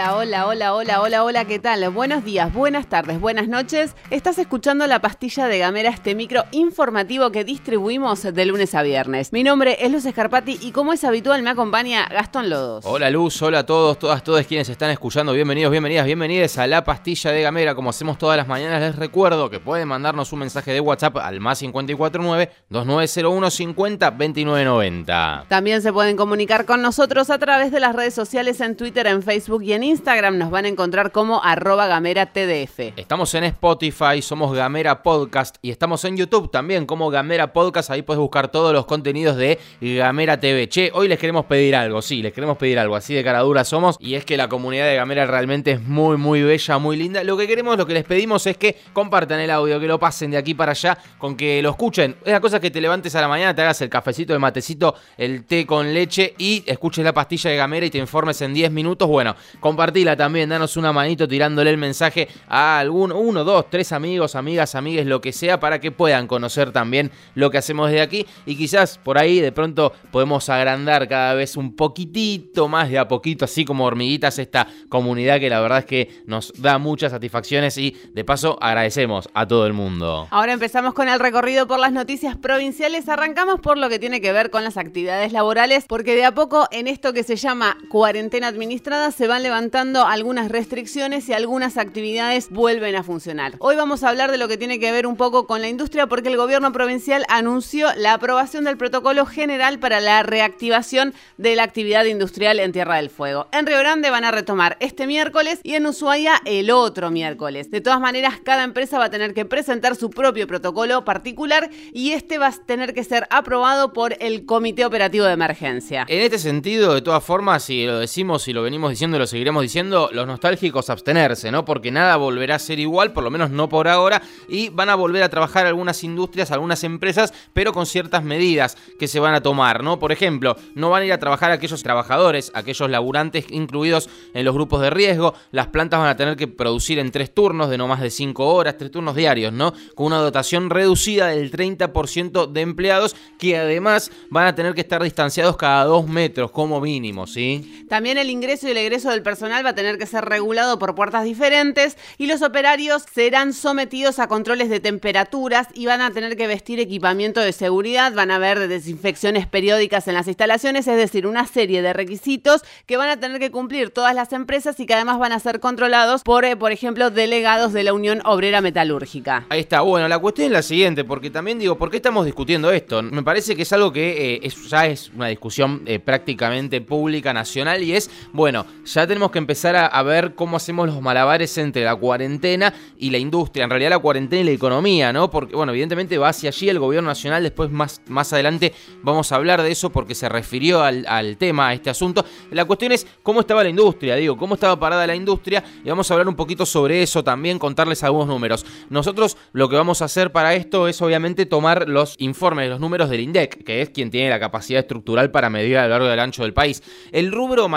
Hola, hola, hola, hola, hola, hola, ¿qué tal? Buenos días, buenas tardes, buenas noches. Estás escuchando la pastilla de Gamera, este micro informativo que distribuimos de lunes a viernes. Mi nombre es Luz Escarpati y como es habitual me acompaña Gastón Lodos. Hola Luz, hola a todos, todas, todos quienes están escuchando. Bienvenidos, bienvenidas, bienvenidas a la pastilla de Gamera. Como hacemos todas las mañanas, les recuerdo que pueden mandarnos un mensaje de WhatsApp al más 549-2901 50 2990. También se pueden comunicar con nosotros a través de las redes sociales en Twitter, en Facebook y en Instagram nos van a encontrar como arroba gamera TDF. Estamos en Spotify, somos Gamera Podcast y estamos en YouTube también como Gamera Podcast. Ahí puedes buscar todos los contenidos de Gamera TV. Che, hoy les queremos pedir algo, sí, les queremos pedir algo. Así de cara dura somos y es que la comunidad de Gamera realmente es muy, muy bella, muy linda. Lo que queremos, lo que les pedimos es que compartan el audio, que lo pasen de aquí para allá, con que lo escuchen. Es la cosa que te levantes a la mañana, te hagas el cafecito, el matecito, el té con leche y escuches la pastilla de Gamera y te informes en 10 minutos. Bueno, compartila también, danos una manito tirándole el mensaje a algún, uno, dos, tres amigos, amigas, amigues, lo que sea, para que puedan conocer también lo que hacemos desde aquí y quizás por ahí de pronto podemos agrandar cada vez un poquitito más de a poquito, así como hormiguitas, esta comunidad que la verdad es que nos da muchas satisfacciones y de paso agradecemos a todo el mundo. Ahora empezamos con el recorrido por las noticias provinciales, arrancamos por lo que tiene que ver con las actividades laborales, porque de a poco en esto que se llama cuarentena administrada se van levantando algunas restricciones y algunas actividades vuelven a funcionar. Hoy vamos a hablar de lo que tiene que ver un poco con la industria porque el gobierno provincial anunció la aprobación del protocolo general para la reactivación de la actividad industrial en Tierra del Fuego. En Río Grande van a retomar este miércoles y en Ushuaia el otro miércoles. De todas maneras, cada empresa va a tener que presentar su propio protocolo particular y este va a tener que ser aprobado por el Comité Operativo de Emergencia. En este sentido, de todas formas, si lo decimos y lo venimos diciendo lo seguiremos diciendo, los nostálgicos abstenerse, ¿no? Porque nada volverá a ser igual, por lo menos no por ahora, y van a volver a trabajar algunas industrias, algunas empresas, pero con ciertas medidas que se van a tomar, ¿no? Por ejemplo, no van a ir a trabajar aquellos trabajadores, aquellos laburantes incluidos en los grupos de riesgo, las plantas van a tener que producir en tres turnos de no más de cinco horas, tres turnos diarios, ¿no? Con una dotación reducida del 30% de empleados que además van a tener que estar distanciados cada dos metros como mínimo, ¿sí? También el ingreso y el egreso del personal va a tener que ser regulado por puertas diferentes y los operarios serán sometidos a controles de temperaturas y van a tener que vestir equipamiento de seguridad, van a haber desinfecciones periódicas en las instalaciones, es decir, una serie de requisitos que van a tener que cumplir todas las empresas y que además van a ser controlados por, eh, por ejemplo, delegados de la Unión Obrera Metalúrgica. Ahí está, bueno, la cuestión es la siguiente, porque también digo, ¿por qué estamos discutiendo esto? Me parece que es algo que eh, ya es una discusión eh, prácticamente pública, nacional, y es, bueno, ya tenemos que empezar a, ver cómo hacemos los malabares entre la cuarentena y la industria, en realidad la cuarentena y la economía, ¿no? Porque, bueno, evidentemente va hacia allí el gobierno nacional, después más, más adelante vamos a hablar de eso porque se refirió al, tema, a este asunto. La cuestión es cómo estaba la industria, digo, cómo estaba parada la industria y vamos a hablar un poquito sobre eso también, contarles algunos números. Nosotros lo que vamos a hacer para esto es obviamente tomar los informes, los números del INDEC, que es quien tiene la capacidad estructural para medir a lo largo del ancho del país. El rubro,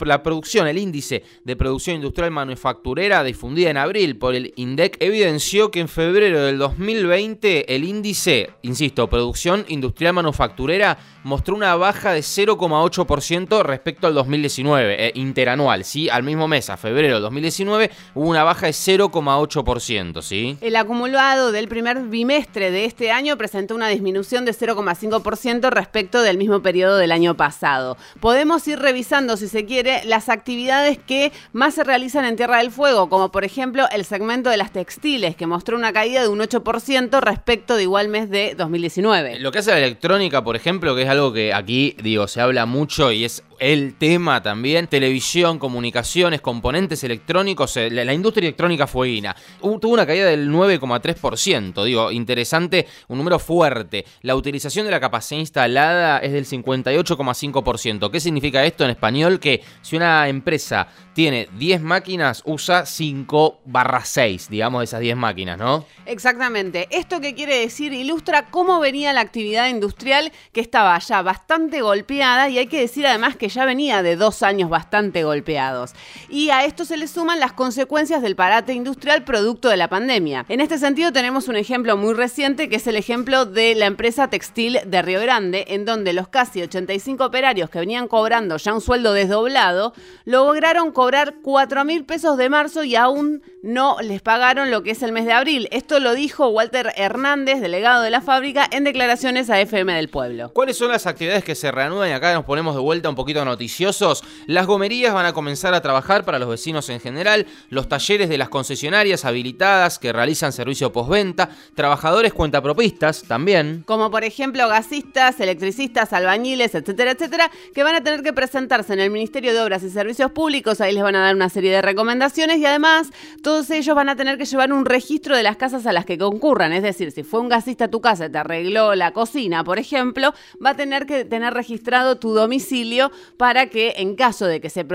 la producción, el índice de producción industrial manufacturera difundida en abril por el INDEC evidenció que en febrero del 2020 el índice, insisto, producción industrial manufacturera mostró una baja de 0,8% respecto al 2019, eh, interanual, ¿sí? Al mismo mes, a febrero del 2019, hubo una baja de 0,8%, ¿sí? El acumulado del primer bimestre de este año presentó una disminución de 0,5% respecto del mismo periodo del año pasado. Podemos ir revisando, si se quiere, las actividades que más se realizan en Tierra del Fuego, como por ejemplo el segmento de las textiles, que mostró una caída de un 8% respecto de igual mes de 2019. Lo que hace la electrónica, por ejemplo, que es algo que aquí, digo, se habla mucho y es el tema también, televisión, comunicaciones, componentes electrónicos, eh, la, industria electrónica fueguina, tuvo una caída del 9,3%, digo, interesante, un número fuerte. La utilización de la capacidad instalada es del 58,5%. ¿Qué significa esto en español? Que si una empresa tiene 10 máquinas, usa 5 barra 6, digamos, de esas 10 máquinas, ¿no? Exactamente. ¿Esto qué quiere decir? Ilustra cómo venía la actividad industrial que estaba ya bastante golpeada y hay que decir además que ya venía de dos años bastante golpeados. Y a esto se le suman las consecuencias del parate industrial producto de la pandemia. En este sentido tenemos un ejemplo muy reciente que es el ejemplo de la empresa textil de Río Grande, en donde los casi 85 operarios que venían cobrando ya un sueldo desdoblado, lograron cobrar 4 mil pesos de marzo y aún no les pagaron lo que es el mes de abril. Esto lo dijo Walter Hernández, delegado de la fábrica, en declaraciones a FM del Pueblo. ¿Cuáles son las actividades que se reanudan? Y acá nos ponemos de vuelta un poquito noticiosos. Las gomerías van a comenzar a trabajar para los vecinos en general, los talleres de las concesionarias habilitadas que realizan servicio postventa, trabajadores cuentapropistas también. Como por ejemplo gasistas, electricistas, albañiles, etcétera, etcétera, que van a tener que presentarse en el Ministerio de Obras y Servicios Públicos. Ahí les van a dar una serie de recomendaciones y además todos ellos van a tener que llevar un registro de las casas a las que concurran. Es decir, si fue un gasista a tu casa y te arregló la cocina, por ejemplo, va a tener que tener registrado tu domicilio para que en caso de que se,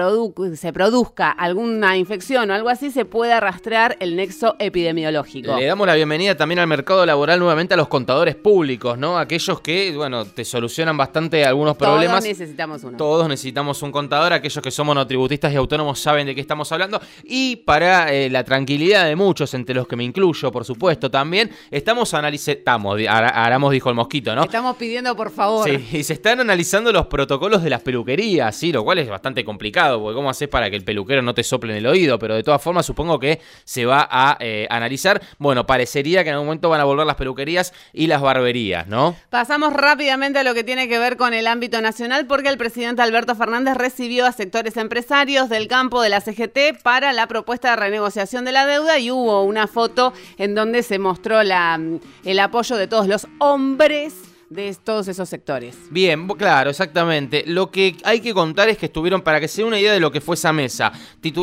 se produzca alguna infección o algo así, se pueda rastrear el nexo epidemiológico. Le damos la bienvenida también al mercado laboral nuevamente a los contadores públicos, ¿no? Aquellos que, bueno, te solucionan bastante algunos problemas. Todos necesitamos uno. Todos necesitamos un contador. Aquellos que somos monotributistas y autónomos saben de qué estamos hablando. Y para eh, la tranquilidad de muchos, entre los que me incluyo, por supuesto, también, estamos analizando, Aramos dijo el mosquito, ¿no? Estamos pidiendo, por favor. Sí, y se están analizando los protocolos de las peluquerías, sí, lo cual es bastante complicado, porque ¿cómo haces para que el peluquero no te sople en el oído? Pero de todas formas, supongo que se va a eh, analizar. Bueno, parecería que en algún momento van a volver las peluquerías y las barberías, ¿no? Pasamos rápidamente a lo que tiene que ver con el ámbito nacional, porque el presidente Alberto Fernández recibió a sectores empresarios del campo de la CGT para la propuesta de renegociación de la deuda y hubo una foto en donde se mostró la, el apoyo de todos los hombres de todos esos sectores. Bien, claro, exactamente. Lo que hay que contar es que estuvieron, para que se den una idea de lo que fue esa mesa,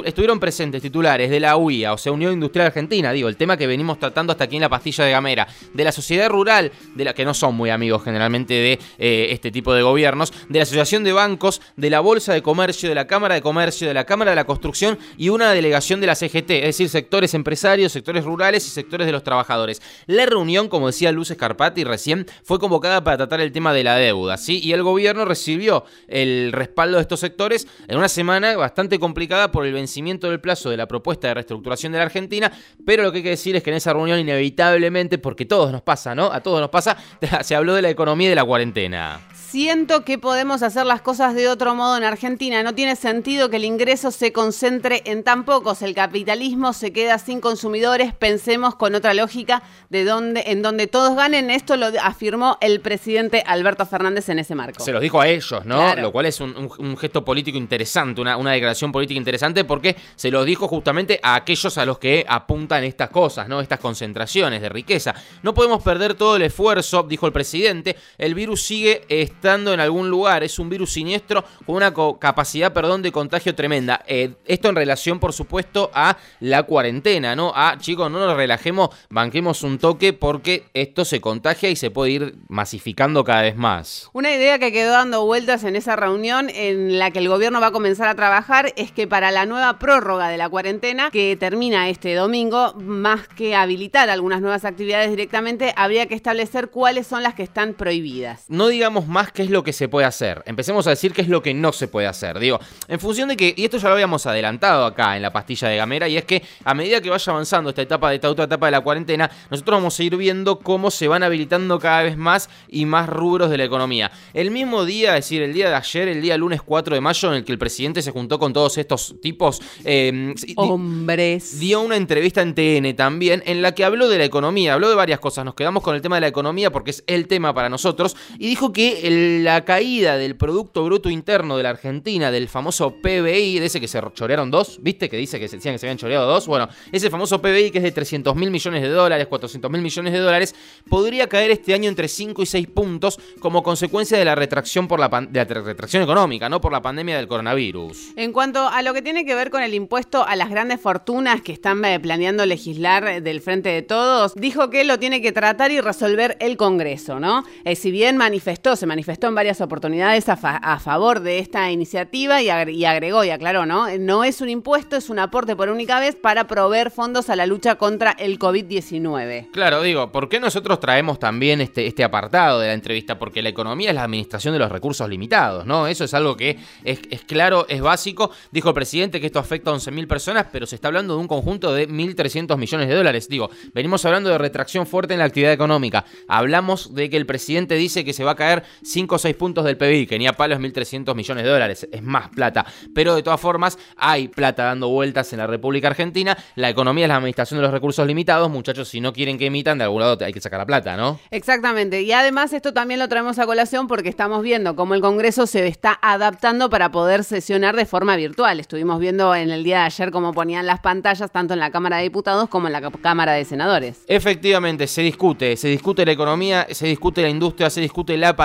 estuvieron presentes titulares de la UIA, o sea, Unión Industrial Argentina, digo, el tema que venimos tratando hasta aquí en la pastilla de Gamera, de la sociedad rural, de la que no son muy amigos generalmente de eh, este tipo de gobiernos, de la Asociación de Bancos, de la Bolsa de Comercio, de la Cámara de Comercio, de la Cámara de la Construcción y una delegación de la CGT, es decir, sectores empresarios, sectores rurales y sectores de los trabajadores. La reunión, como decía Luz Escarpati recién, fue convocada para tratar el tema de la deuda, ¿sí? Y el gobierno recibió el respaldo de estos sectores en una semana bastante complicada por el vencimiento del plazo de la propuesta de reestructuración de la Argentina, pero lo que hay que decir es que en esa reunión inevitablemente, porque todos nos pasa, ¿no? A todos nos pasa, se habló de la economía y de la cuarentena siento que podemos hacer las cosas de otro modo en Argentina. No tiene sentido que el ingreso se concentre en tan pocos. El capitalismo se queda sin consumidores. Pensemos con otra lógica de donde, en donde todos ganen. Esto lo afirmó el presidente Alberto Fernández en ese marco. Se los dijo a ellos, ¿no? Lo cual es un, gesto político interesante, una, una, declaración política interesante porque se los dijo justamente a aquellos a los que apuntan estas cosas, ¿no? Estas concentraciones de riqueza. No podemos perder todo el esfuerzo, dijo el presidente. El virus sigue en algún lugar. Es un virus siniestro con una capacidad, perdón, de contagio tremenda. Eh, esto en relación, por supuesto, a la cuarentena, ¿no? A, chicos, no nos relajemos, banquemos un toque porque esto se contagia y se puede ir masificando cada vez más. Una idea que quedó dando vueltas en esa reunión en la que el gobierno va a comenzar a trabajar es que para la nueva prórroga de la cuarentena, que termina este domingo, más que habilitar algunas nuevas actividades directamente, habría que establecer cuáles son las que están prohibidas. No digamos más qué es lo que se puede hacer. Empecemos a decir qué es lo que no se puede hacer. Digo, en función de que, y esto ya lo habíamos adelantado acá en la pastilla de Gamera, y es que a medida que vaya avanzando esta etapa de esta otra etapa de la cuarentena, nosotros vamos a ir viendo cómo se van habilitando cada vez más y más rubros de la economía. El mismo día, es decir, el día de ayer, el día lunes 4 de mayo, en el que el presidente se juntó con todos estos tipos. Em, Hombres. Dio una entrevista en TN también, en la que habló de la economía, habló de varias cosas. Nos quedamos con el tema de la economía porque es el tema para nosotros. Y dijo que el la caída del Producto Bruto Interno de la Argentina, del famoso PBI, de ese que se chorearon dos, ¿viste? Que dice que se decían que se habían choreado dos. Bueno, ese famoso PBI que es de 300 mil millones de dólares, 400 mil millones de dólares, podría caer este año entre 5 y 6 puntos como consecuencia de la retracción, por la, retracción económica, no por la pandemia del coronavirus. En cuanto a lo que tiene que ver con el impuesto a las grandes fortunas que están eh, planeando legislar del Frente de Todos, dijo que lo tiene que tratar y resolver el Congreso, ¿no? Eh, si bien manifestó, se manifestó manifestó en varias oportunidades a, favor de esta iniciativa y, agregó y aclaró, ¿no? No es un impuesto, es un aporte por única vez para proveer fondos a la lucha contra el COVID-19. Claro, digo, ¿por qué nosotros traemos también este, este apartado de la entrevista? Porque la economía es la administración de los recursos limitados, ¿no? Eso es algo que es, es claro, es básico. Dijo el presidente que esto afecta a 11.000 personas, pero se está hablando de un conjunto de 1.300 millones de dólares. Digo, venimos hablando de retracción fuerte en la actividad económica. Hablamos de que el presidente dice que se va a caer 5 o 6 puntos del PBI, que ni a palo es 1.300 millones de dólares, es más plata. Pero de todas formas, hay plata dando vueltas en la República Argentina. La economía es la administración de los recursos limitados. Muchachos, si no quieren que emitan, de algún lado hay que sacar la plata, ¿no? Exactamente. Y además esto también lo traemos a colación porque estamos viendo cómo el Congreso se está adaptando para poder sesionar de forma virtual. Estuvimos viendo en el día de ayer cómo ponían las pantallas tanto en la Cámara de Diputados como en la Cámara de Senadores. Efectivamente, se discute, se discute la economía, se discute la industria, se discute la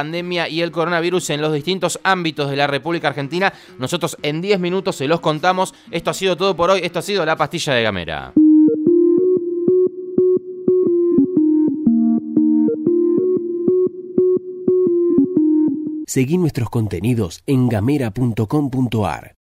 y el coronavirus en los distintos ámbitos de la República Argentina. Nosotros en 10 minutos se los contamos. Esto ha sido todo por hoy, esto ha sido la pastilla de Gamera. Seguí nuestros contenidos en gamera.com.ar.